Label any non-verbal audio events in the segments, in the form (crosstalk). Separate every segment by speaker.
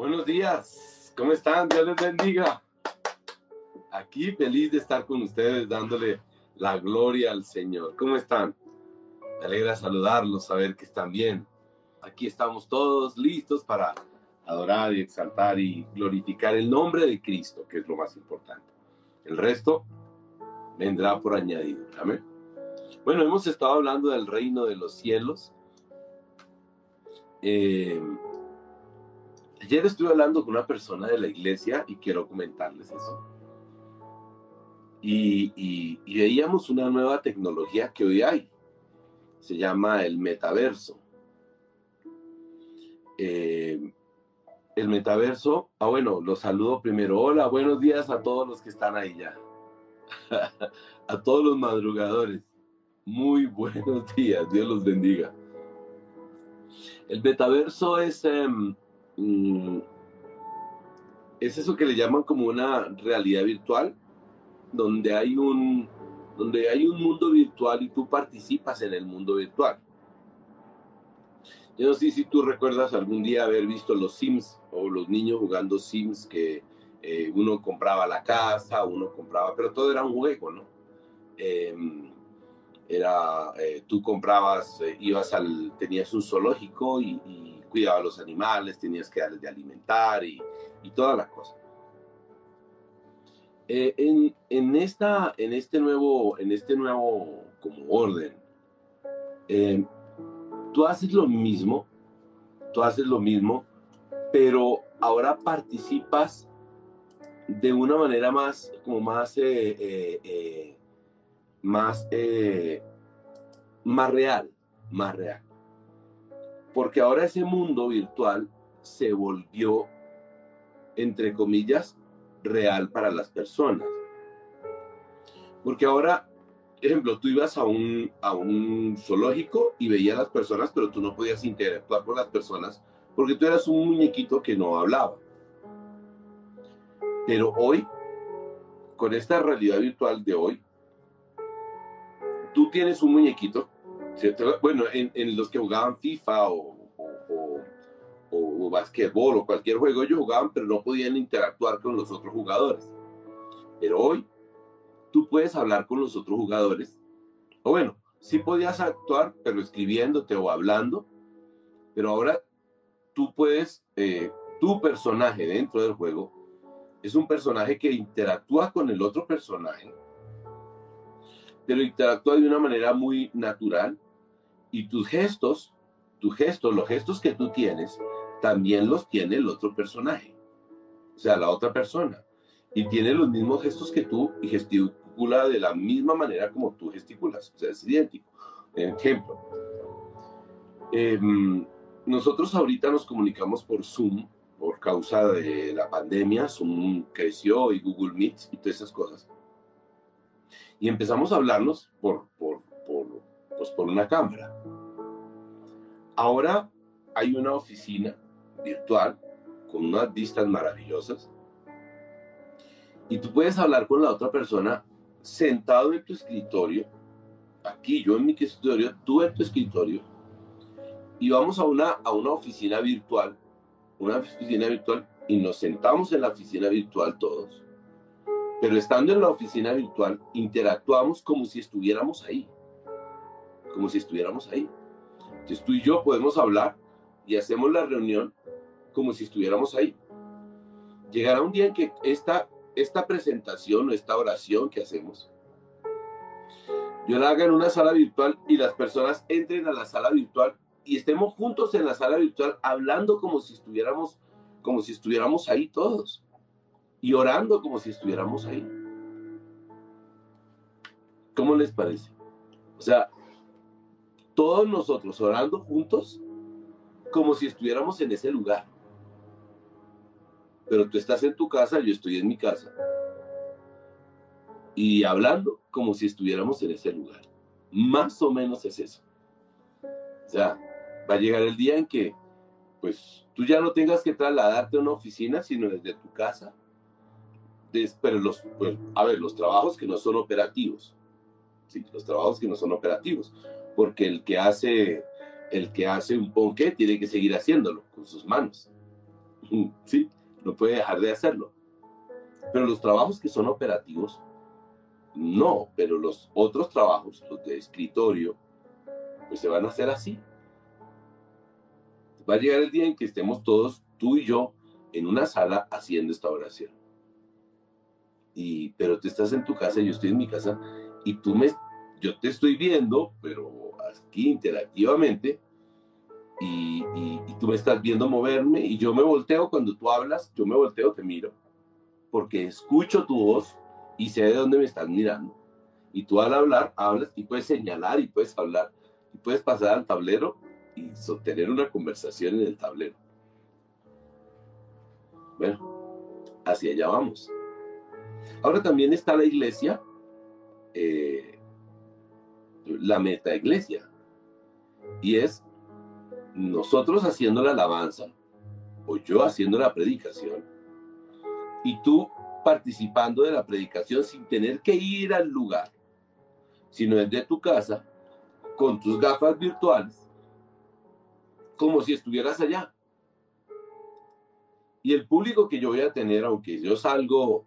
Speaker 1: Buenos días, ¿cómo están? Dios les bendiga. Aquí feliz de estar con ustedes dándole la gloria al Señor. ¿Cómo están? Me alegra saludarlos, saber que están bien. Aquí estamos todos listos para adorar y exaltar y glorificar el nombre de Cristo, que es lo más importante. El resto vendrá por añadido. Amén. Bueno, hemos estado hablando del reino de los cielos. Eh, Ayer estuve hablando con una persona de la iglesia y quiero comentarles eso. Y, veíamos una nueva tecnología que hoy hay. Se llama el metaverso. Eh, el metaverso, ah bueno, los saludo primero. Hola, buenos días a todos los que están ahí ya. (laughs) a todos los madrugadores. Muy buenos días, Dios los bendiga. El metaverso es... Em, Mm, es eso que le llaman como una realidad virtual, donde hay un, donde hay un mundo virtual y tú participas en el mundo virtual. Yo no sé si tú recuerdas algún día haber visto los Sims o los niños jugando Sims que eh, uno compraba la casa, uno compraba, pero todo era un juego, ¿no? Em, era, eh, tú comprabas, eh, ibas al, tenías un zoológico y cuidaba a los animales, tenías que darles de alimentar y, y todas las cosas. Eh, en, en, esta, en, este nuevo, en este nuevo como orden, eh, tú haces lo mismo, tú haces lo mismo, pero ahora participas de una manera más, como más, eh, más, más real, más real. Porque ahora ese mundo virtual se volvió, entre comillas, real para las personas. Porque ahora, ejemplo, tú ibas a un, a un zoológico y veías a las personas, pero tú no podías interactuar con las personas porque tú eras un muñequito que no hablaba. Pero hoy, con esta realidad virtual de hoy, tú tienes un muñequito bueno, en, los que jugaban FIFA o, o, o, o basquetbol o cualquier juego, ellos jugaban, pero no podían interactuar con los otros jugadores. Pero hoy, tú puedes hablar con los otros jugadores. O bueno, sí podías actuar, pero escribiéndote o hablando. Pero ahora tú puedes, eh, tu personaje dentro del juego es un personaje que interactúa con el otro personaje, pero interactúa de una manera muy natural y tus gestos, tus gestos, los gestos que tú tienes, también los tiene el otro personaje, o sea, la otra persona. Y tiene los mismos gestos que tú y gesticula de la misma manera como tú gesticulas, o sea, es idéntico. Ejemplo, em, nosotros ahorita nos comunicamos por Zoom por causa de la pandemia, Zoom creció y Google Meet y todas esas cosas. Y empezamos a hablarnos por, por, por, pues por una cámara. Ahora hay una oficina virtual con unas vistas maravillosas y tú puedes hablar con la otra persona sentado en tu escritorio, aquí yo en mi escritorio, tú en tu escritorio, y vamos a una, a una oficina virtual, una oficina virtual, y nos sentamos en la oficina virtual todos. Pero estando en la oficina virtual, interactuamos como si estuviéramos ahí como si estuviéramos ahí. Entonces tú y yo podemos hablar y hacemos la reunión como si estuviéramos ahí. Llegará un día en que esta, esta presentación o esta oración que hacemos, yo la haga en una sala virtual y las personas entren a la sala virtual y estemos juntos en la sala virtual hablando como si estuviéramos como si estuviéramos ahí todos y orando como si estuviéramos ahí. ¿Cómo les parece? O sea, todos nosotros orando juntos como si estuviéramos en ese lugar. Pero tú estás en tu casa, yo estoy en mi casa. Y hablando como si estuviéramos en ese lugar. Más o menos es eso. O sea, va a llegar el día en que, pues, tú ya no tengas que trasladarte a una oficina, sino desde tu casa. Pero los, pues, a ver, los trabajos que no son operativos. Sí, los trabajos que no son operativos porque el que hace el que hace un ponqué tiene que seguir haciéndolo con sus manos. (laughs) ¿sí? No puede dejar de hacerlo. Pero los trabajos que son operativos, no, pero los otros trabajos, los de escritorio, pues se van a hacer así. Va a llegar el día en que estemos todos, tú y yo, en una sala haciendo esta oración. Y, pero tú estás en tu casa, yo estoy en mi casa, y tú me, yo te estoy viendo, pero aquí interactivamente, y, tú me estás viendo moverme, y yo me volteo cuando tú hablas, yo me volteo, te miro, porque escucho tu voz y sé de dónde me estás mirando. Y tú al hablar, hablas y puedes señalar y puedes hablar y puedes pasar al tablero y sostener una conversación en el tablero. Bueno, hacia allá vamos. Ahora también está la iglesia, eh, la meta iglesia, y es nosotros haciendo la alabanza, o yo haciendo la predicación, y tú participando de la predicación sin tener que ir al lugar, sino desde tu casa, con tus gafas virtuales, como si estuvieras allá. Y el público que yo voy a tener, aunque yo salgo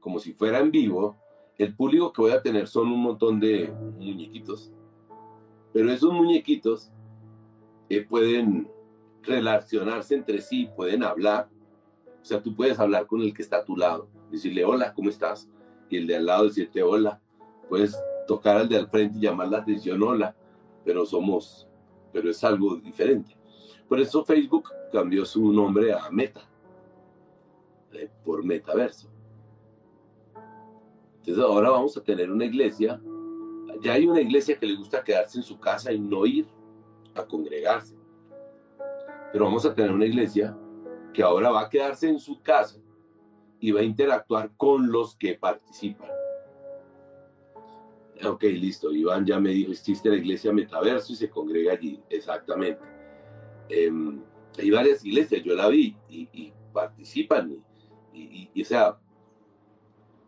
Speaker 1: como si fuera en vivo, el público que voy a tener son un montón de muñequitos. Pero esos muñequitos eh, pueden relacionarse entre sí, pueden hablar. O sea, tú puedes hablar con el que está a tu lado, decirle hola, ¿cómo estás? Y el de al lado decirte hola. Puedes tocar al de al frente y llamar la atención hola pero somos, pero es algo diferente. Por eso Facebook cambió su nombre a Meta, eh, por metaverso. Entonces ahora vamos a tener una iglesia, ya hay una iglesia que le gusta quedarse en su casa y no ir a congregarse. Pero vamos a tener una iglesia que ahora va a quedarse en su casa y va a interactuar con los que participan. Ok, listo. Iván ya me dijo, existe la iglesia Metaverso y se congrega allí. Exactamente. Em, hay varias iglesias, yo la vi y, participan. Y, y, o sea,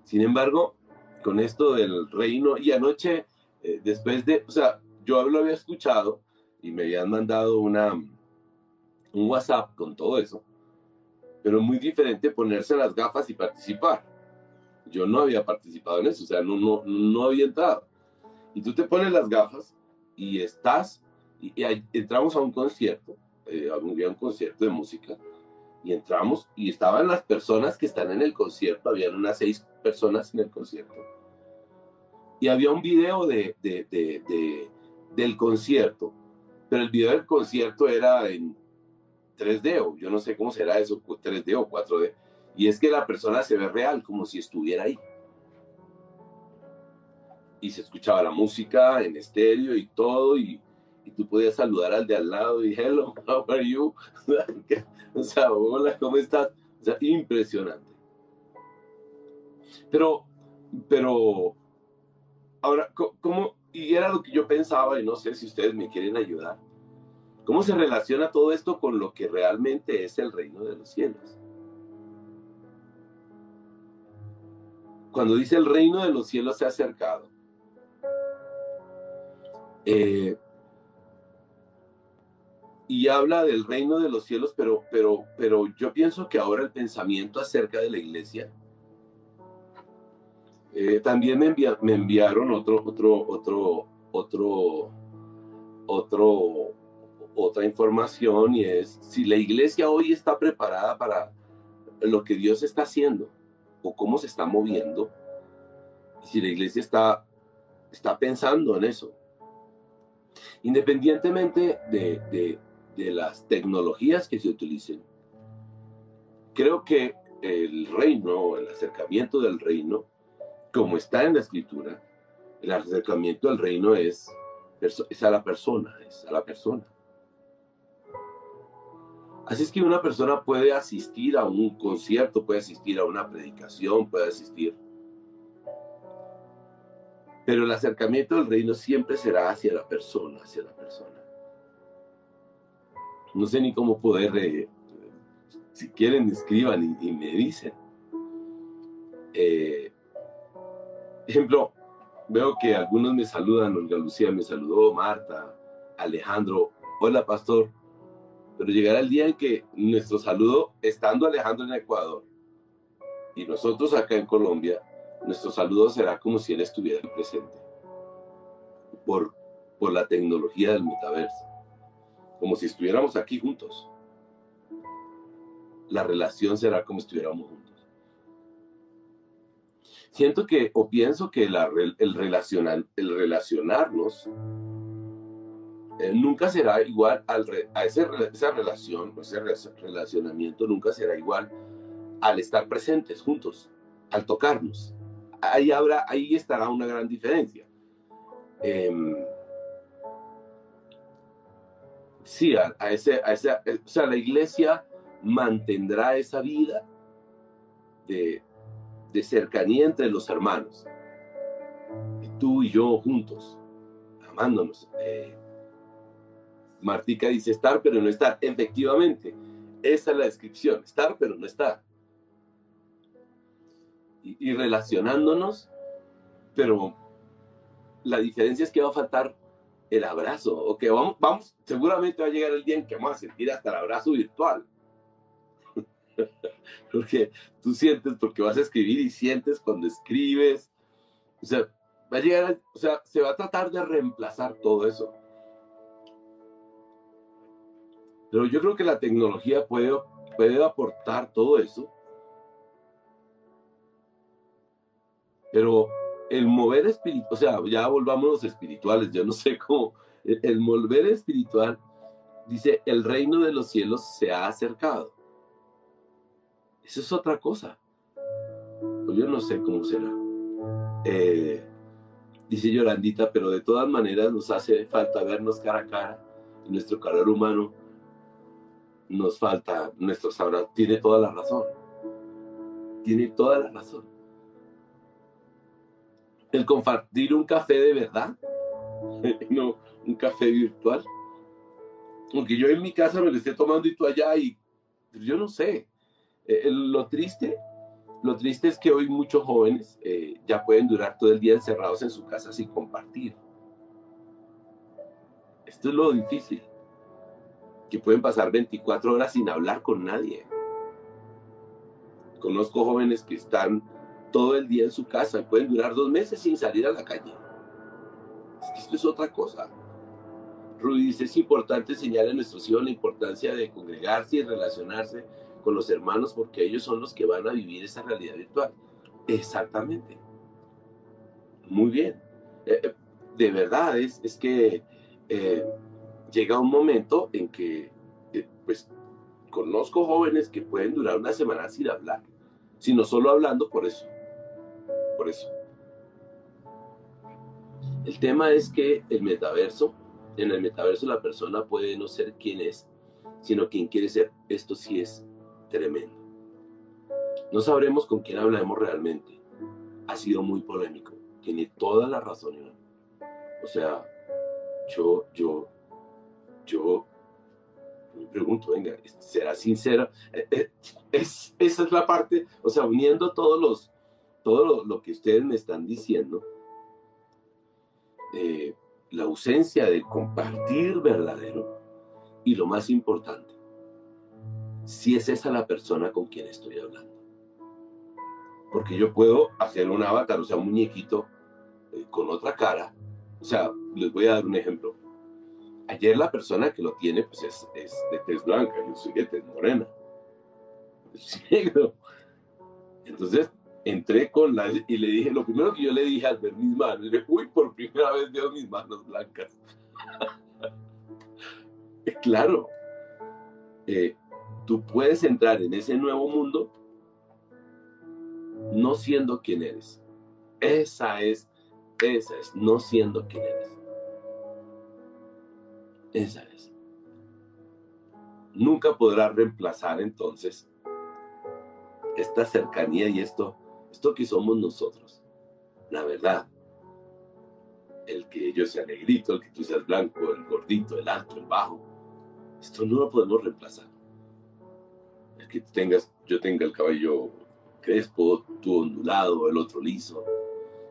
Speaker 1: sin embargo, con esto del reino, y anoche, eh, después de, o sea, yo lo había escuchado y me habían mandado una, un WhatsApp con todo eso, pero muy diferente ponerse las gafas y participar yo no había participado en eso, o sea, no, no, no había entrado. Y tú te pones las gafas y estás, y, entramos a un concierto, eh, había un concierto de música, y entramos y estaban las personas que están en el concierto, habían unas seis personas en el concierto. Y había un video de, de, de, del concierto, pero el video del concierto era en 3D o yo no sé cómo será eso, 3D o 4D y es que la persona se ve real, como si estuviera ahí. Y se escuchaba la música en estéreo y todo, y, tú podías saludar al de al lado y hello, how are you? (laughs) o sea, hola, ¿cómo estás? O sea, impresionante. Pero, pero, ahora, ¿cómo? Y era lo que yo pensaba, y no sé si ustedes me quieren ayudar. ¿Cómo se relaciona todo esto con lo que realmente es el reino de los cielos? cuando dice el reino de los cielos se ha acercado, eh, y habla del reino de los cielos, pero, pero, pero yo pienso que ahora el pensamiento acerca de la iglesia, eh, también me, me, enviaron otro, otro, otro, otro, otro, otra información y es si la iglesia hoy está preparada para lo que Dios está haciendo o cómo se está moviendo, si la iglesia está, está pensando en eso. Independientemente de, de las tecnologías que se utilicen, creo que el reino, el acercamiento del reino, como está en la escritura, el acercamiento al reino es, es a la persona, es a la persona. Así es que una persona puede asistir a un concierto, puede asistir a una predicación, puede asistir. Pero el acercamiento del reino siempre será hacia la persona, hacia la persona. No sé ni cómo poder, eh, si quieren escriban y, me dicen. Eh, ejemplo, veo que algunos me saludan, Olga Lucía me saludó, Marta, Alejandro, hola pastor, pero llegará el día en que nuestro saludo, estando Alejandro en Ecuador y nosotros acá en Colombia, nuestro saludo será como si él estuviera presente por, por la tecnología del metaverso, como si estuviéramos aquí juntos. La relación será como si estuviéramos juntos. Siento que, o pienso que el, relacionar, el relacionarnos eh, nunca será igual al a ese, esa relación, ese relacionamiento nunca será igual al estar presentes juntos, al tocarnos. Ahí, habrá, ahí estará una gran diferencia. Em, sí, a, ese, a ese, o sea, la iglesia mantendrá esa vida de, de cercanía entre los hermanos. Tú y yo juntos, amándonos. Eh, Martica dice estar pero no estar. Efectivamente, esa es la descripción, estar pero no estar. Y, relacionándonos, pero la diferencia es que va a faltar el abrazo, o que vamos, vamos, seguramente va a llegar el día en que vamos a sentir hasta el abrazo virtual. (laughs) porque tú sientes, porque vas a escribir y sientes cuando escribes. O sea, va a llegar, o sea, se va a tratar de reemplazar todo eso. Pero yo creo que la tecnología puede, puede aportar todo eso. Pero el mover espiritual, o sea, ya volvamos los espirituales, yo no sé cómo, el, mover espiritual dice, el reino de los cielos se ha acercado. Eso es otra cosa. Pues yo no sé cómo será. Eh, dice Yolandita, pero de todas maneras nos hace falta vernos cara a cara nuestro calor humano nos falta nuestro sabrá. Tiene toda la razón. Tiene toda la razón. El compartir un café de verdad, (laughs) no un café virtual. Aunque yo en mi casa me lo esté tomando y tú allá y yo no sé. Eh, lo triste, lo triste es que hoy muchos jóvenes eh, ya pueden durar todo el día encerrados en su casa sin compartir. Esto es lo difícil que pueden pasar 24 horas sin hablar con nadie. Conozco jóvenes que están todo el día en su casa pueden durar dos meses sin salir a la calle. esto es otra cosa. Rudy dice, es importante enseñar a nuestros hijos la importancia de congregarse y relacionarse con los hermanos porque ellos son los que van a vivir esa realidad virtual. Exactamente. Muy bien. Eh, eh, de verdad, es, es que eh, llega un momento en que, pues, conozco jóvenes que pueden durar una semana sin hablar, sino solo hablando por eso. Por eso. El tema es que el metaverso, en el metaverso la persona puede no ser quien es, sino quien quiere ser. Esto sí es tremendo. No sabremos con quién hablaremos realmente. Ha sido muy polémico. Tiene toda la razón, O sea, yo, yo, yo me pregunto, venga, ¿será sincera? Eh, eh, es, esa es la parte, o sea, uniendo todos los, todo lo, que ustedes me están diciendo, eh, la ausencia de compartir verdadero y lo más importante, si es esa la persona con quien estoy hablando. Porque yo puedo hacer un avatar, o sea, un muñequito con otra cara. O sea, les voy a dar un ejemplo Ayer la persona que lo tiene, pues es, de tez blanca, yo soy de tez morena. (laughs) Entonces entré con la y le dije, lo primero que yo le dije al ver mis manos, le dije, uy, por primera vez veo mis manos blancas. (laughs) claro, eh, tú puedes entrar en ese nuevo mundo no siendo quien eres. Esa es, esa es, no siendo quien eres. Esa es. Nunca podrá reemplazar entonces esta cercanía y esto, esto que somos nosotros. La verdad. El que yo sea negrito, el que tú seas blanco, el gordito, el alto, el bajo. Esto no lo podemos reemplazar. El que tengas, yo tenga el cabello crespo, tú ondulado, el otro liso,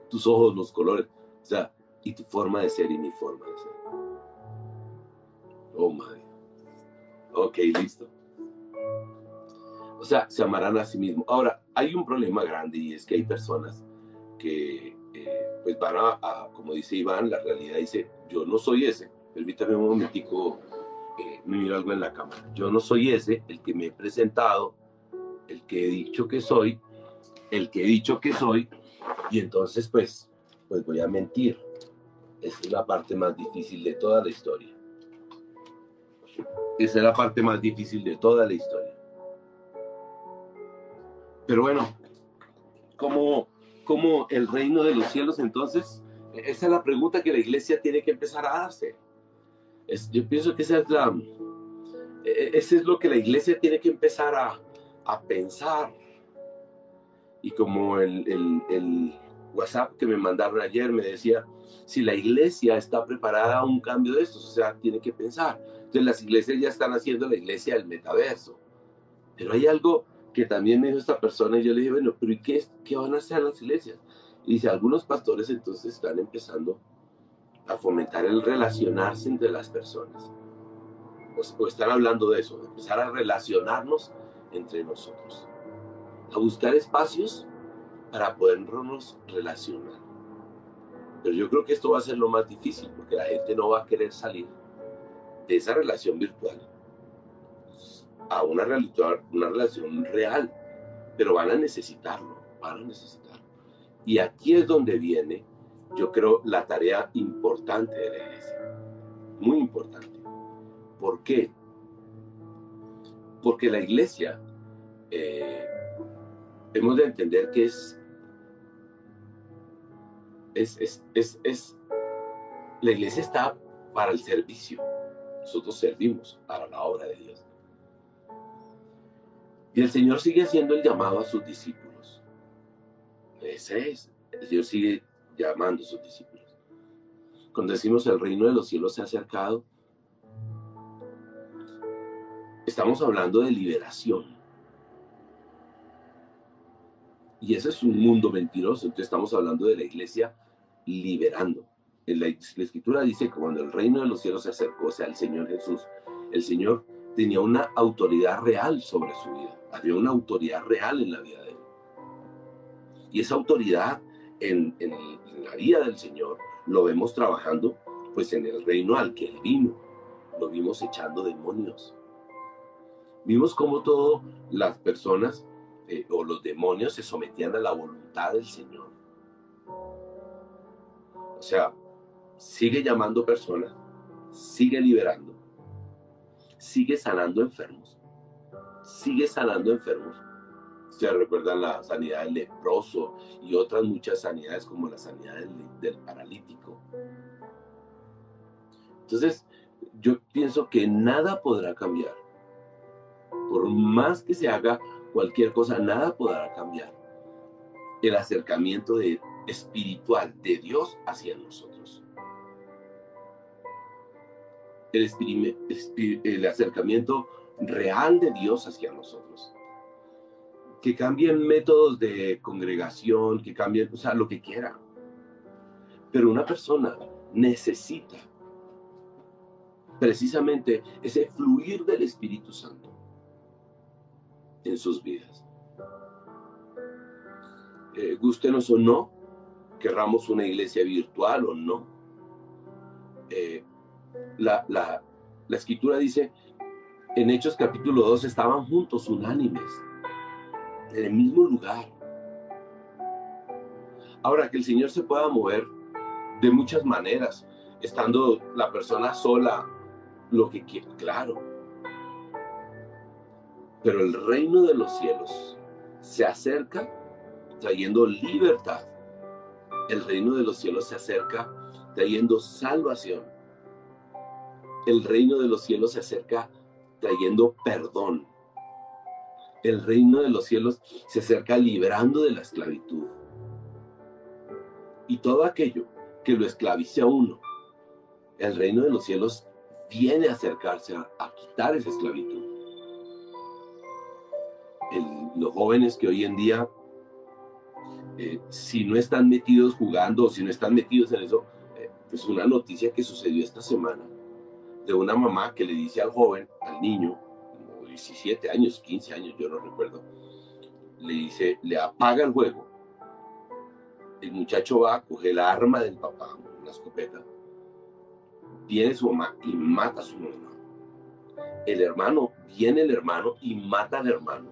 Speaker 1: tus ojos, los colores, o sea, y tu forma de ser y mi forma de ser. Oh, my. Ok, listo. O sea, se amarán a sí mismos. Ahora, hay un problema grande y es que hay personas que eh, pues van a, como dice Iván, la realidad dice, yo no soy ese. Permítame un momentico, eh, miro algo en la cámara. Yo no soy ese, el que me he presentado, el que he dicho que soy, el que he dicho que soy, y entonces pues, pues voy a mentir. Esa es la parte más difícil de toda la historia. Esa es la parte más difícil de toda la historia. Pero bueno, como, como el reino de los cielos entonces, esa es la pregunta que la iglesia tiene que empezar a darse. Yo pienso que esa es la, e, e, ese es lo que la iglesia tiene que empezar a, a pensar. Y como el, el, WhatsApp que me mandaron ayer me decía, si la iglesia está preparada a un cambio de estos, o sea, tiene que pensar. Entonces las iglesias ya están haciendo la iglesia del metaverso. Pero hay algo que también me dijo esta persona y yo le dije, bueno, pero ¿y qué, qué van a hacer las iglesias? Y dice, algunos pastores entonces están empezando a fomentar el relacionarse entre las personas. O, están hablando de eso, de empezar a relacionarnos entre nosotros. A buscar espacios para podernos relacionar. Pero yo creo que esto va a ser lo más difícil porque la gente no va a querer salir de esa relación virtual a una, una relación real, pero van a necesitarlo, van a necesitarlo. Y aquí es donde viene, yo creo, la tarea importante de la iglesia, muy importante. ¿Por qué? Porque la iglesia, eh, hemos de entender que es es, es, es, es, la iglesia está para el servicio. Nosotros servimos para la obra de Dios. Y el Señor sigue haciendo el llamado a sus discípulos. Ese es. El Señor sigue llamando a sus discípulos. Cuando decimos el reino de los cielos se ha acercado, estamos hablando de liberación. Y ese es un mundo mentiroso. Entonces estamos hablando de la iglesia liberando. En la, escritura dice que cuando el reino de los cielos se acercó, o sea, el Señor Jesús, el Señor tenía una autoridad real sobre su vida. Había una autoridad real en la vida de él. Y esa autoridad en, en, la vida del Señor lo vemos trabajando pues en el reino al que él vino. Lo vimos echando demonios. Vimos cómo todas las personas eh, o los demonios se sometían a la voluntad del Señor. O sea, sigue llamando personas, sigue liberando, sigue sanando enfermos, sigue sanando enfermos. Ustedes recuerdan la sanidad del leproso y otras muchas sanidades como la sanidad del, del paralítico. Entonces, yo pienso que nada podrá cambiar. Por más que se haga cualquier cosa, nada podrá cambiar el acercamiento de, espiritual de Dios hacia nosotros. El, el acercamiento real de Dios hacia nosotros. Que cambien métodos de congregación, que cambien, o sea, lo que quiera. Pero una persona necesita precisamente ese fluir del Espíritu Santo en sus vidas. Eh, gustenos o no, querramos una iglesia virtual o no. Eh, la, la, escritura dice, en Hechos capítulo 2 estaban juntos, unánimes, en el mismo lugar. Ahora, que el Señor se pueda mover de muchas maneras, estando la persona sola, lo que quiera, claro. Pero el reino de los cielos se acerca trayendo libertad el reino de los cielos se acerca trayendo salvación. El reino de los cielos se acerca trayendo perdón. El reino de los cielos se acerca liberando de la esclavitud. Y todo aquello que lo esclavice a uno, el reino de los cielos viene a acercarse a, quitar esa esclavitud. los jóvenes que hoy en día eh, si no están metidos jugando o si no están metidos en eso, eh, pues una noticia que sucedió esta semana de una mamá que le dice al joven, al niño, 17 años, 15 años, yo no recuerdo, le dice, le apaga el juego. El muchacho va, coge el arma del papá, una escopeta, viene su mamá y mata a su mamá. El hermano, viene el hermano y mata al hermano,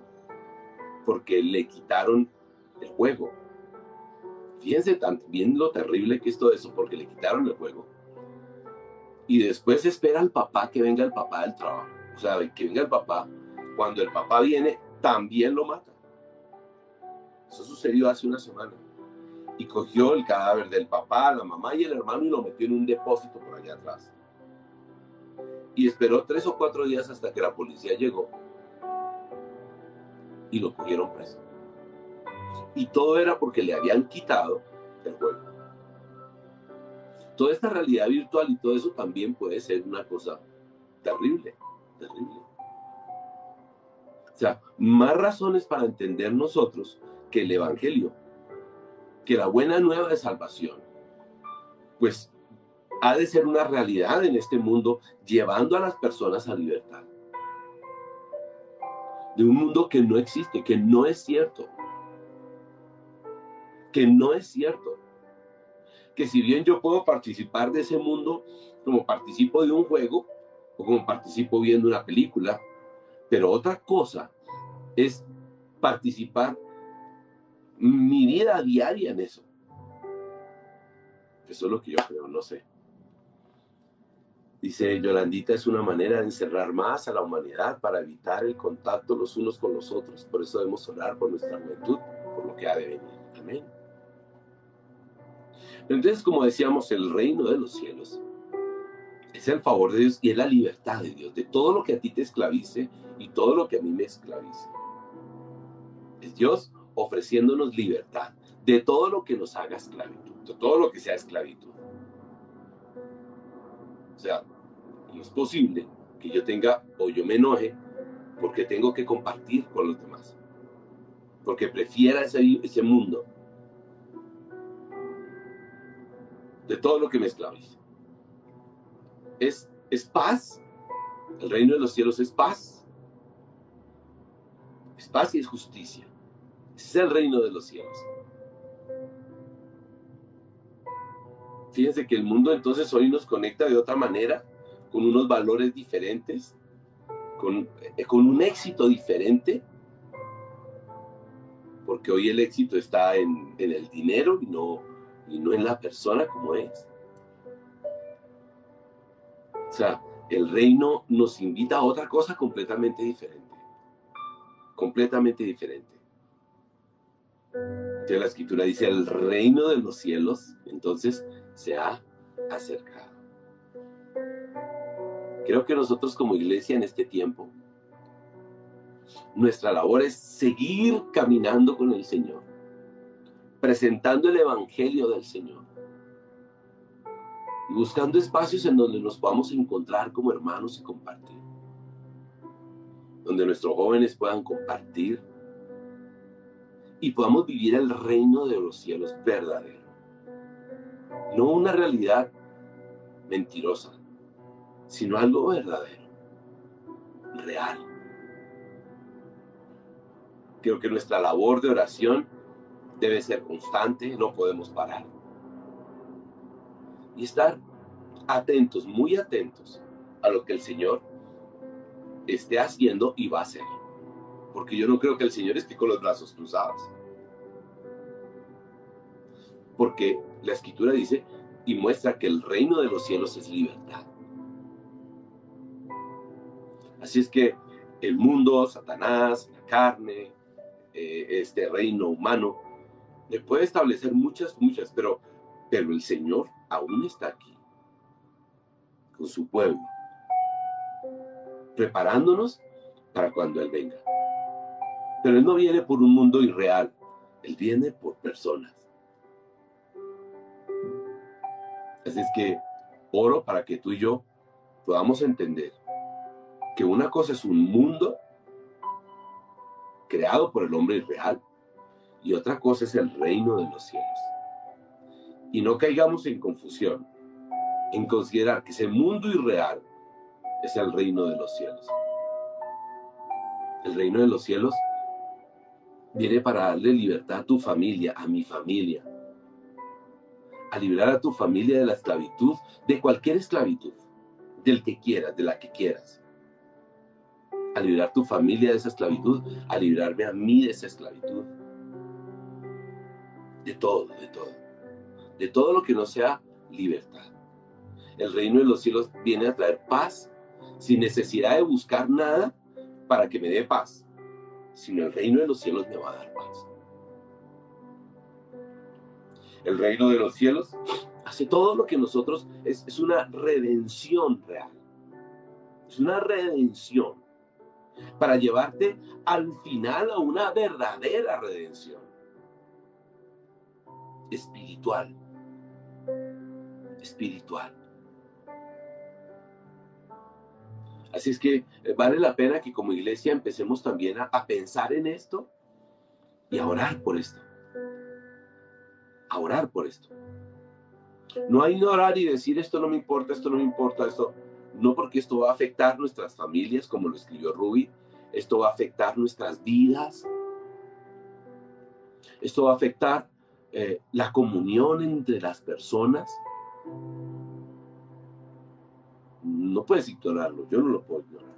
Speaker 1: porque le quitaron el juego. Fíjense bien lo terrible que es todo eso, porque le quitaron el juego. Y después espera al papá que venga el papá del trabajo. O sea, que venga el papá. Cuando el papá viene, también lo mata. Eso sucedió hace una semana. Y cogió el cadáver del papá, la mamá y el hermano y lo metió en un depósito por allá atrás. Y esperó tres o cuatro días hasta que la policía llegó. Y lo cogieron preso. Y todo era porque le habían quitado el juego. Toda esta realidad virtual y todo eso también puede ser una cosa terrible, terrible. O sea, más razones para entender nosotros que el Evangelio, que la buena nueva de salvación, pues ha de ser una realidad en este mundo, llevando a las personas a libertad. De un mundo que no existe, que no es cierto. Que no es cierto. Que si bien yo puedo participar de ese mundo como participo de un juego o como participo viendo una película, pero otra cosa es participar mi vida diaria en eso. Eso es lo que yo creo, no sé. Dice Yolandita, es una manera de encerrar más a la humanidad para evitar el contacto los unos con los otros. Por eso debemos orar por nuestra juventud, por lo que ha de venir. Amén. Entonces, como decíamos, el reino de los cielos es el favor de Dios y es la libertad de Dios, de todo lo que a ti te esclavice y todo lo que a mí me esclavice. Es Dios ofreciéndonos libertad de todo lo que nos haga esclavitud, de todo lo que sea esclavitud. O sea, no es posible que yo tenga o yo me enoje porque tengo que compartir con los demás, porque prefiera ese, ese mundo de todo lo que me esclaviza. Es, es paz. El reino de los cielos es paz. Es paz y es justicia es el reino de los cielos. Fíjense que el mundo entonces hoy nos conecta de otra manera, con unos valores diferentes, con, eh, con un éxito diferente, porque hoy el éxito está en, en el dinero y no, y no en la persona como es. O sea, el reino nos invita a otra cosa completamente diferente. Completamente diferente. Entonces la escritura dice, el reino de los cielos, entonces se ha acercado. Creo que nosotros como iglesia en este tiempo, nuestra labor es seguir caminando con el Señor, presentando el Evangelio del Señor y buscando espacios en donde nos podamos encontrar como hermanos y compartir, donde nuestros jóvenes puedan compartir y podamos vivir el reino de los cielos verdadero. No una realidad mentirosa, sino algo verdadero, real. Creo que nuestra labor de oración debe ser constante, no podemos parar. Y estar atentos, muy atentos a lo que el Señor esté haciendo y va a hacer porque yo no creo que el Señor esté con los brazos cruzados. Porque la escritura dice y muestra que el reino de los cielos es libertad. Así es que el mundo, Satanás, la carne, eh, este reino humano, puede establecer muchas, muchas, pero, pero el Señor aún está aquí, con su pueblo, preparándonos para cuando Él venga. Pero Él no viene por un mundo irreal, Él viene por personas. Así es que oro para que tú y yo podamos entender que una cosa es un mundo creado por el hombre irreal y otra cosa es el reino de los cielos. Y no caigamos en confusión en considerar que ese mundo irreal es el reino de los cielos. El reino de los cielos viene para darle libertad a tu familia, a mi familia. A liberar a tu familia de la esclavitud, de cualquier esclavitud, del que quieras, de la que quieras. A liberar tu familia de esa esclavitud, a liberarme a mí de esa esclavitud. De todo, de todo. De todo lo que no sea libertad. El reino de los cielos viene a traer paz sin necesidad de buscar nada para que me dé paz sino el reino de los cielos me va a dar paz. El reino de los cielos hace todo lo que nosotros es, es una redención real. Es una redención para llevarte al final a una verdadera redención espiritual. Espiritual. Así es que eh, vale la pena que como iglesia empecemos también a, pensar en esto y a orar por esto. A orar por esto. No a ignorar y decir esto no me importa, esto no me importa, esto no porque esto va a afectar nuestras familias, como lo escribió Ruby, esto va a afectar nuestras vidas, esto va a afectar eh, la comunión entre las personas no puedes ignorarlo, yo no lo puedo ignorar.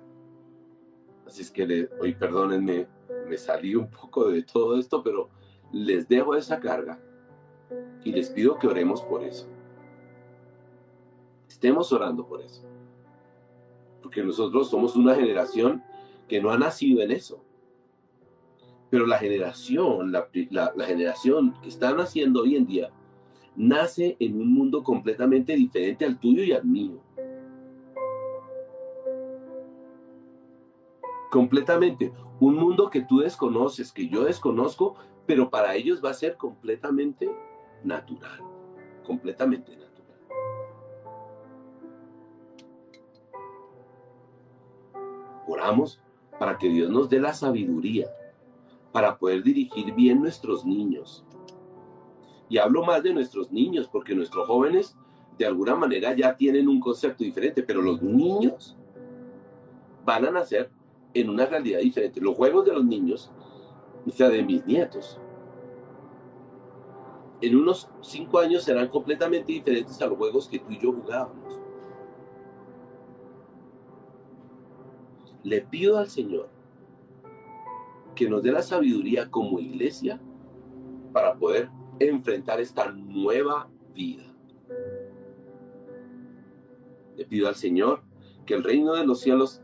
Speaker 1: Así es que hoy perdónenme, me salí un poco de todo esto, pero les dejo esa carga y les pido que oremos por eso. Estemos orando por eso. Porque nosotros somos una generación que no ha nacido en eso. Pero la generación, la, generación que está naciendo hoy en día, nace en un mundo completamente diferente al tuyo y al mío completamente. Un mundo que tú desconoces, que yo desconozco, pero para ellos va a ser completamente natural, completamente natural. Oramos para que Dios nos dé la sabiduría para poder dirigir bien nuestros niños. Y hablo más de nuestros niños, porque nuestros jóvenes de alguna manera ya tienen un concepto diferente, pero los niños van a nacer en una realidad diferente. Los juegos de los niños, o sea, de mis nietos, en unos cinco años serán completamente diferentes a los juegos que tú y yo jugábamos. Le pido al Señor que nos dé la sabiduría como iglesia para poder enfrentar esta nueva vida. Le pido al Señor que el reino de los cielos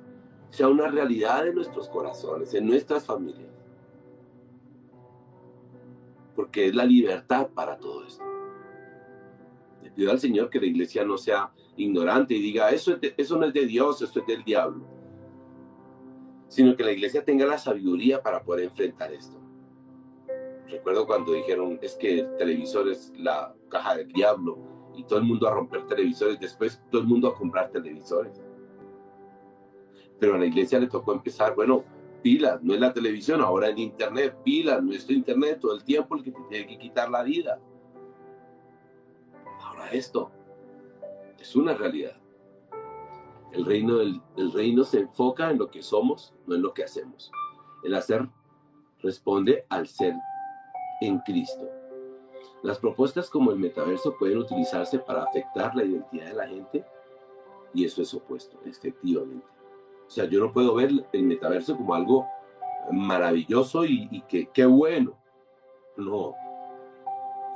Speaker 1: sea una realidad en nuestros corazones, en nuestras familias. Porque es la libertad para todo esto. Le pido al Señor que la iglesia no sea ignorante y diga, eso, eso no es de Dios, eso es del diablo. Sino que la iglesia tenga la sabiduría para poder enfrentar esto. Recuerdo cuando dijeron, es que el televisor es la caja del diablo y todo el mundo a romper televisores, después todo el mundo a comprar televisores pero a la iglesia le tocó empezar, bueno, pilas, no es la televisión, ahora en internet, pilas, nuestro internet todo el tiempo el que te tiene que quitar la vida. Ahora esto es una realidad. El reino, el reino se enfoca en lo que somos, no en lo que hacemos. El hacer responde al ser en Cristo. Las propuestas como el metaverso pueden utilizarse para afectar la identidad de la gente y eso es opuesto, efectivamente. O sea, yo no puedo ver el metaverso como algo maravilloso y, que qué bueno. No.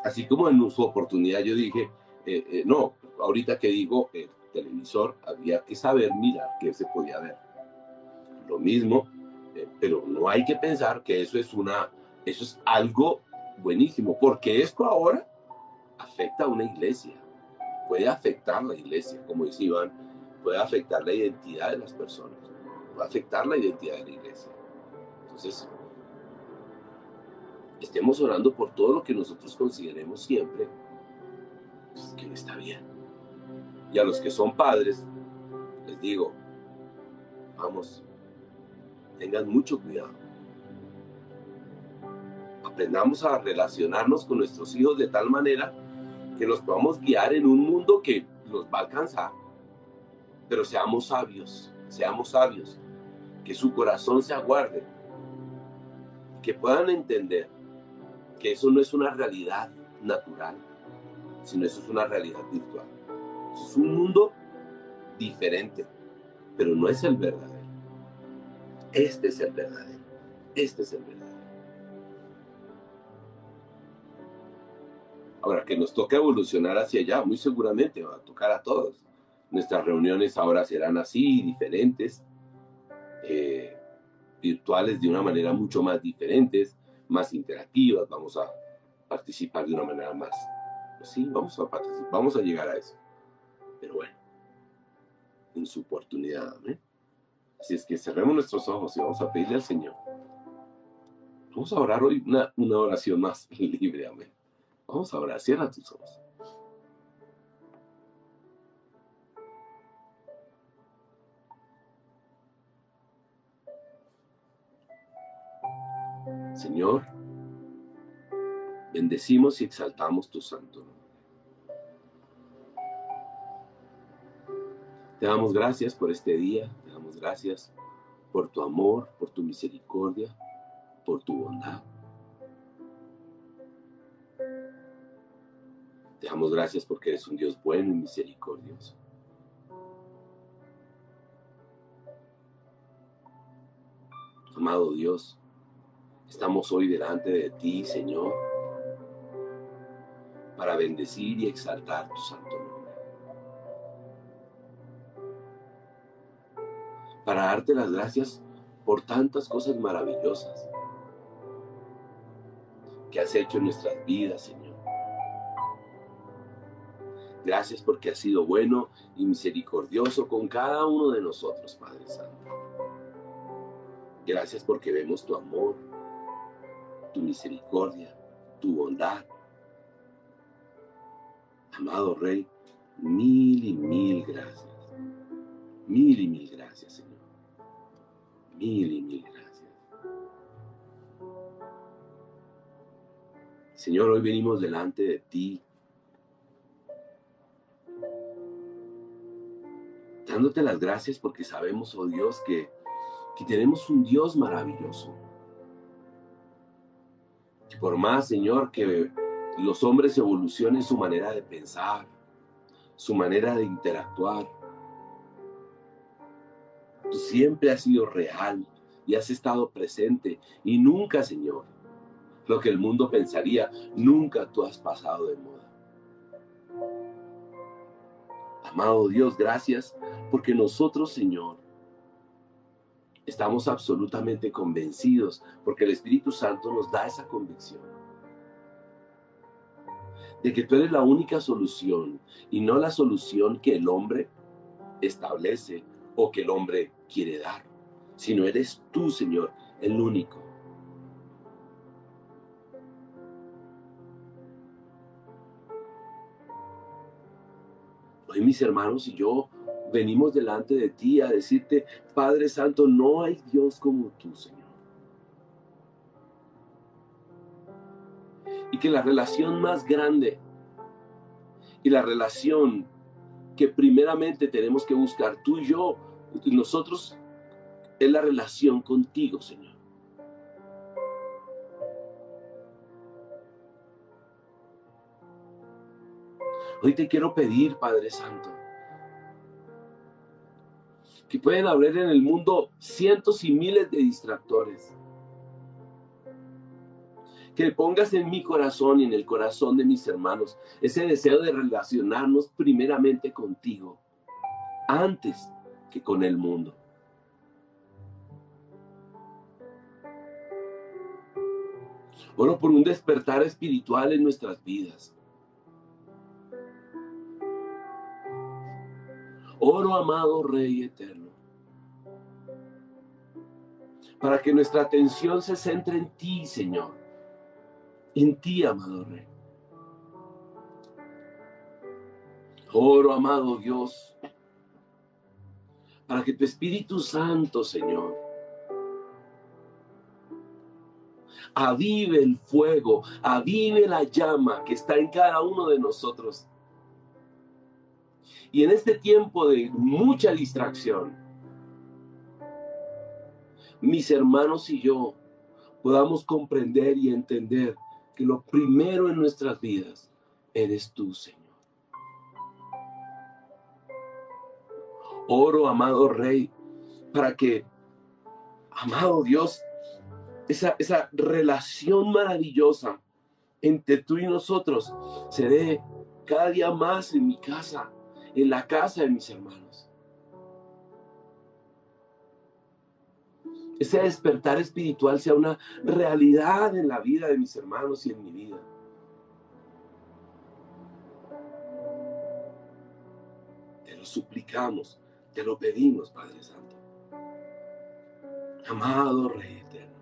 Speaker 1: Así como en su oportunidad yo dije, eh, eh, no, ahorita que digo el televisor, había que saber mirar qué se podía ver. Lo mismo, eh, pero no hay que pensar que eso es una, eso es algo buenísimo, porque esto ahora afecta a una iglesia, puede afectar la iglesia, como dice Iván, puede afectar la identidad de las personas, a afectar la identidad de la iglesia. Entonces, estemos orando por todo lo que nosotros consideremos siempre que no está bien. Y a los que son padres, les digo, vamos, tengan mucho cuidado. Aprendamos a relacionarnos con nuestros hijos de tal manera que los podamos guiar en un mundo que los va a alcanzar pero seamos sabios, seamos sabios. que su corazón se aguarde, que puedan entender que eso no es una realidad natural, sino eso es una realidad virtual. Es un mundo diferente, pero no es el verdadero. Este es el verdadero. Este es el verdadero. Ahora que nos toca evolucionar hacia allá, muy seguramente va a tocar a todos. Nuestras reuniones ahora serán así, diferentes, eh, virtuales de una manera mucho más diferentes, más interactivas, vamos a participar de una manera más. Sí, vamos a participar, vamos a llegar a eso. Pero bueno, en su oportunidad. ¿eh? Así es que cerremos nuestros ojos y vamos a pedirle al Señor. Vamos a orar hoy una, una oración más (laughs) libre, amén. Vamos a orar, cierra tus ojos. Señor, bendecimos y exaltamos tu santo nombre. Te damos gracias por este día, te damos gracias por tu amor, por tu misericordia, por tu bondad. Te damos gracias porque eres un Dios bueno y misericordioso. Amado Dios, estamos hoy delante de ti, Señor, para bendecir y exaltar tu santo Para darte las gracias por tantas cosas maravillosas que has hecho en nuestras vidas, Señor. Gracias porque has sido bueno y misericordioso con cada uno de nosotros, Padre Santo. Gracias porque vemos tu amor, tu misericordia, tu bondad. Amado Rey, mil y mil gracias. Mil y mil gracias, Señor. Mil y mil gracias. Señor, hoy venimos delante de ti dándote las gracias porque sabemos, oh Dios, que, que tenemos un Dios maravilloso. Que por más, Señor, que los hombres evolucionen su manera de pensar, su manera de interactuar, siempre has sido real y has estado presente y nunca, Señor, lo que el mundo pensaría, nunca tú has pasado de moda. Amado Dios, gracias porque nosotros, Señor, estamos absolutamente convencidos, porque el Espíritu Santo nos da esa convicción, de que tú eres la única solución y no la solución que el hombre establece o que el hombre quiere dar, sino eres tú, Señor, el único. Hoy mis hermanos y yo venimos delante de ti a decirte, Padre Santo, no hay Dios como tú, Señor. Y que la relación más grande y la relación que primeramente tenemos que buscar tú y yo, nosotros, es la relación contigo, Señor. Hoy te quiero pedir, Padre Santo, que pueden haber en el mundo cientos y miles de distractores. Que pongas en mi corazón y en el corazón de mis hermanos ese deseo de relacionarnos primeramente contigo, antes con el mundo. Oro por un despertar espiritual en nuestras vidas. Oro, amado Rey eterno, para que nuestra atención se centre en ti, Señor, en ti, amado Rey. Oro, amado Dios, para que tu Espíritu Santo, Señor, avive el fuego, avive la llama que está en cada uno de nosotros y en este tiempo de mucha distracción, mis hermanos y yo podamos comprender y entender que lo primero en nuestras vidas eres tú, Señor. Oro, amado Rey, para que, amado Dios, esa, esa relación maravillosa entre tú y nosotros se dé cada día más en mi casa, en la casa de mis hermanos. Ese despertar espiritual sea una realidad en la vida de mis hermanos y en mi vida. Te lo suplicamos, te lo pedimos, Padre Santo. Amado Rey eterno,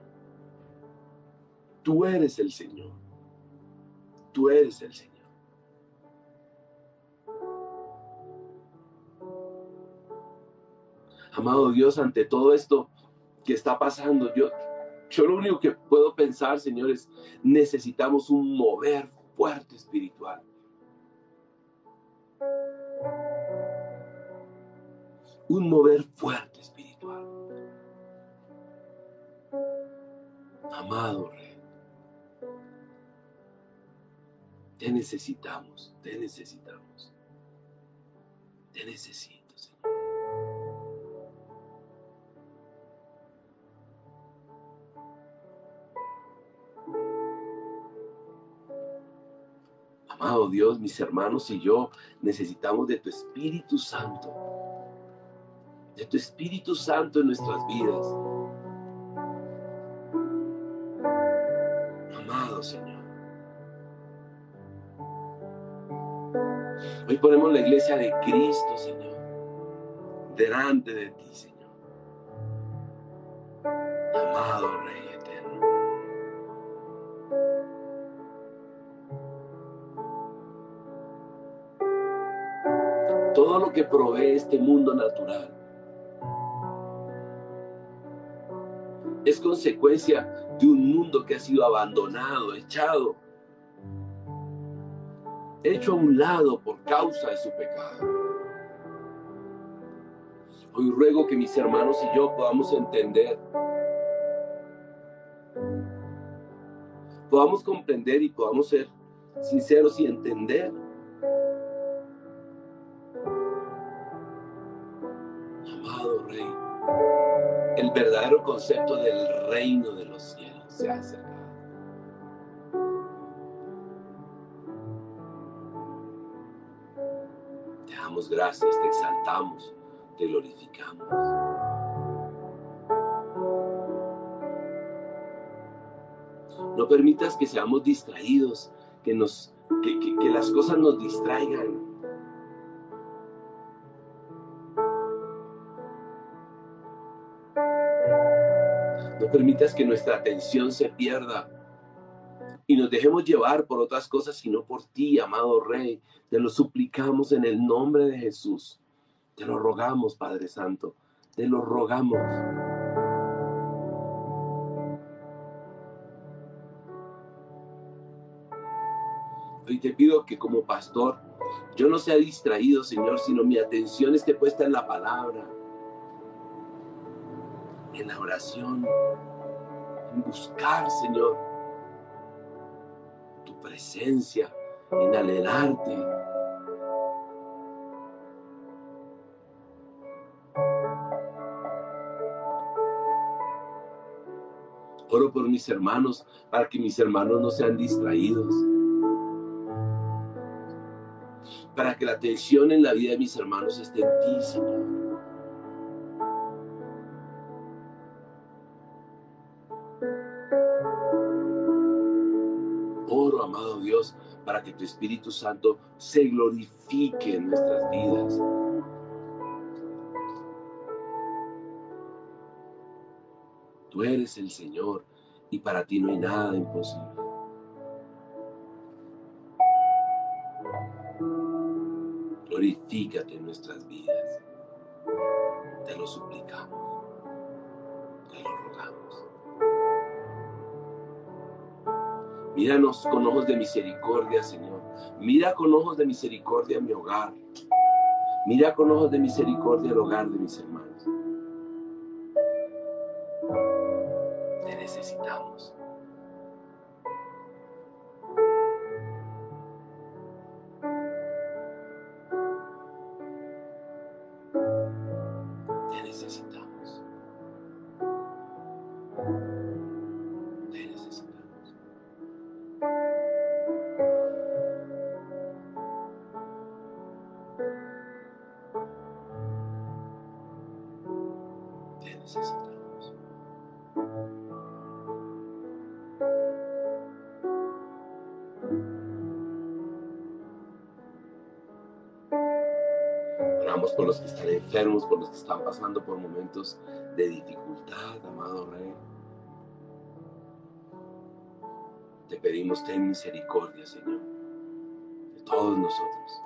Speaker 1: tú eres el Señor. Tú eres el Señor. Amado Dios, ante todo esto que está pasando, yo, yo lo único que puedo pensar, señores, necesitamos un mover fuerte espiritual. Un mover fuerte espiritual. Amado Rey, te necesitamos, te necesitamos, te necesito. Amado Dios, mis hermanos y yo necesitamos de tu Espíritu Santo, de tu Espíritu Santo en nuestras vidas. Amado Señor. Hoy ponemos la iglesia de Cristo, Señor, delante de ti, Señor. Amado Rey. todo lo que provee este mundo natural es consecuencia de un mundo que ha sido abandonado, echado, hecho a un lado por causa de su pecado. Hoy ruego que mis hermanos y yo podamos entender, podamos comprender y podamos ser sinceros y entender verdadero concepto del reino de los cielos se ha acercado. Te damos gracias, te exaltamos, te glorificamos. No permitas que seamos distraídos, que, nos, que las cosas nos distraigan. Permitas que nuestra atención se pierda y nos dejemos llevar por otras cosas, sino por ti, amado Rey. Te lo suplicamos en el nombre de Jesús. Te lo rogamos, Padre Santo. Te lo rogamos. Hoy te pido que como pastor yo no sea distraído, Señor, sino mi atención esté puesta en la palabra en la oración, en buscar, Señor, tu presencia, en alegrarte. Oro por mis hermanos para que mis hermanos no sean distraídos. Para que la atención en la vida de mis hermanos esté en ti, Señor. Que tu Espíritu Santo se glorifique en nuestras vidas. Tú eres el Señor y para ti no hay nada imposible. Glorifícate en nuestras vidas. Te lo suplicamos. Te lo rogamos. Míranos con ojos de misericordia, Señor. Mira con ojos de misericordia mi hogar. Mira con ojos de misericordia el hogar de mis hermanos. Enfermos, por los que están pasando por momentos de dificultad, amado Rey. Te pedimos ten misericordia, Señor, de todos nosotros.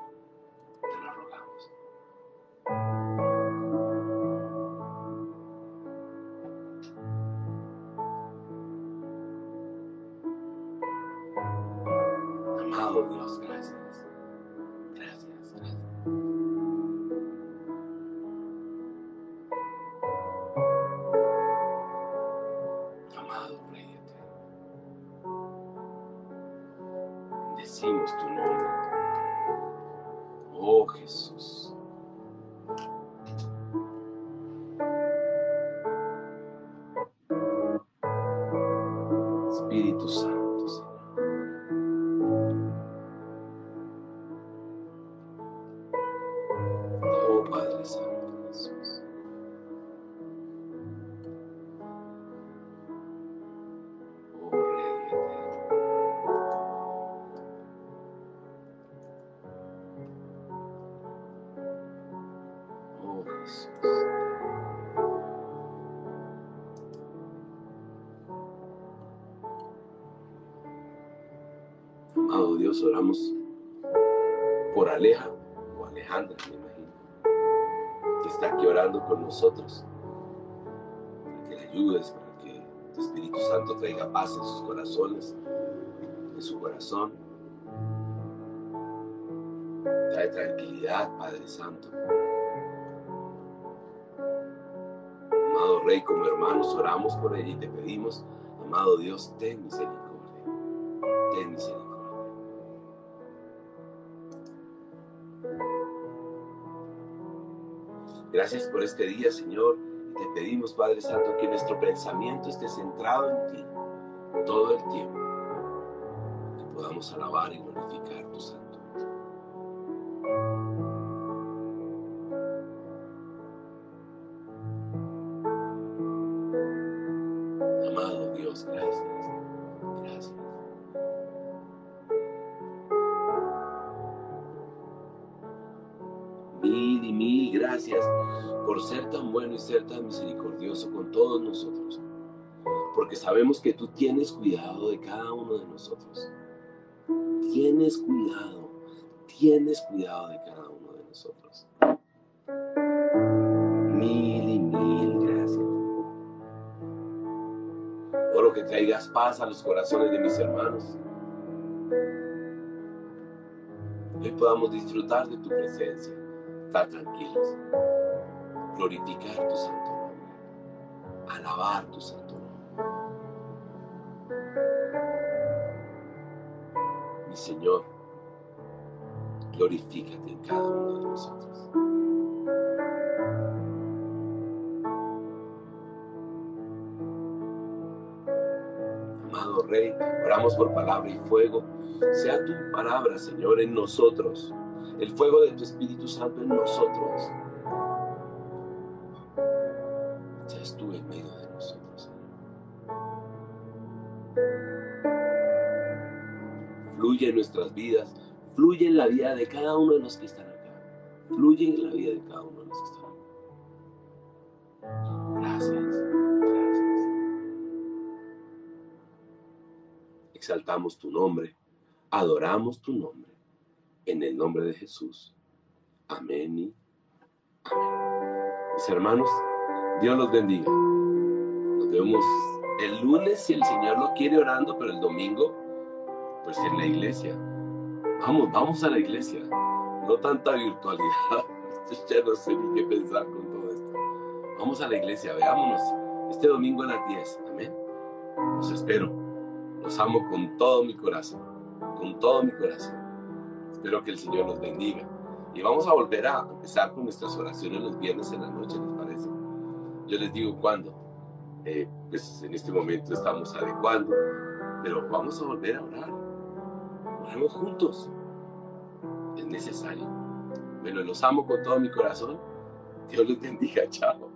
Speaker 1: Decimos tu nombre. Oh Jesús. En sus corazones, en su corazón. Trae tranquilidad, Padre Santo. Amado Rey, como hermanos, oramos por ella y te pedimos, amado Dios, ten misericordia. Ten misericordia. Gracias por este día, Señor. Te pedimos, Padre Santo, que nuestro pensamiento esté centrado en ti todo el tiempo. Que podamos alabar y glorificar tu santo. Amado Dios, gracias. Gracias. Mil y mil gracias por ser tan bueno y ser tan misericordioso con todos nosotros. Porque sabemos que tú tienes cuidado de cada uno de nosotros. Tienes cuidado, tienes cuidado de cada uno de nosotros. Mil y mil gracias. Oro que traigas paz a los corazones de mis hermanos. Hoy podamos disfrutar de tu presencia, estar tranquilos, glorificar tu santo nombre, alabar tu santo Señor, glorifícate en cada uno de nosotros. Amado Rey, oramos por palabra y fuego. Sea tu palabra, Señor, en nosotros. El fuego de tu Espíritu Santo en nosotros. Seas tú en medio de nosotros, Fluye en nuestras vidas. Fluye en la vida de cada uno de los que están acá. Fluye en la vida de cada uno de los que están acá. Gracias. Gracias. Exaltamos tu nombre. Adoramos tu nombre. En el nombre de Jesús. Amén y amén. Mis hermanos, Dios los bendiga. Nos vemos el lunes si el Señor lo quiere orando, pero el domingo, pues en la iglesia. Vamos, vamos a la iglesia. No tanta virtualidad. (laughs) Ya no sé ni qué pensar con todo esto. Vamos a la iglesia, veámonos este domingo a las 10. Amén. Los espero. Los amo con todo mi corazón. Con todo mi corazón. Espero que el Señor los bendiga. Y vamos a volver a empezar con nuestras oraciones los viernes en la noche, ¿les parece? Yo les digo cuándo. Eh, pues en este momento estamos adecuando, pero vamos a volver a orar. Oremos juntos. Es necesario. Bueno, los amo con todo mi corazón. Dios los bendiga. Chao.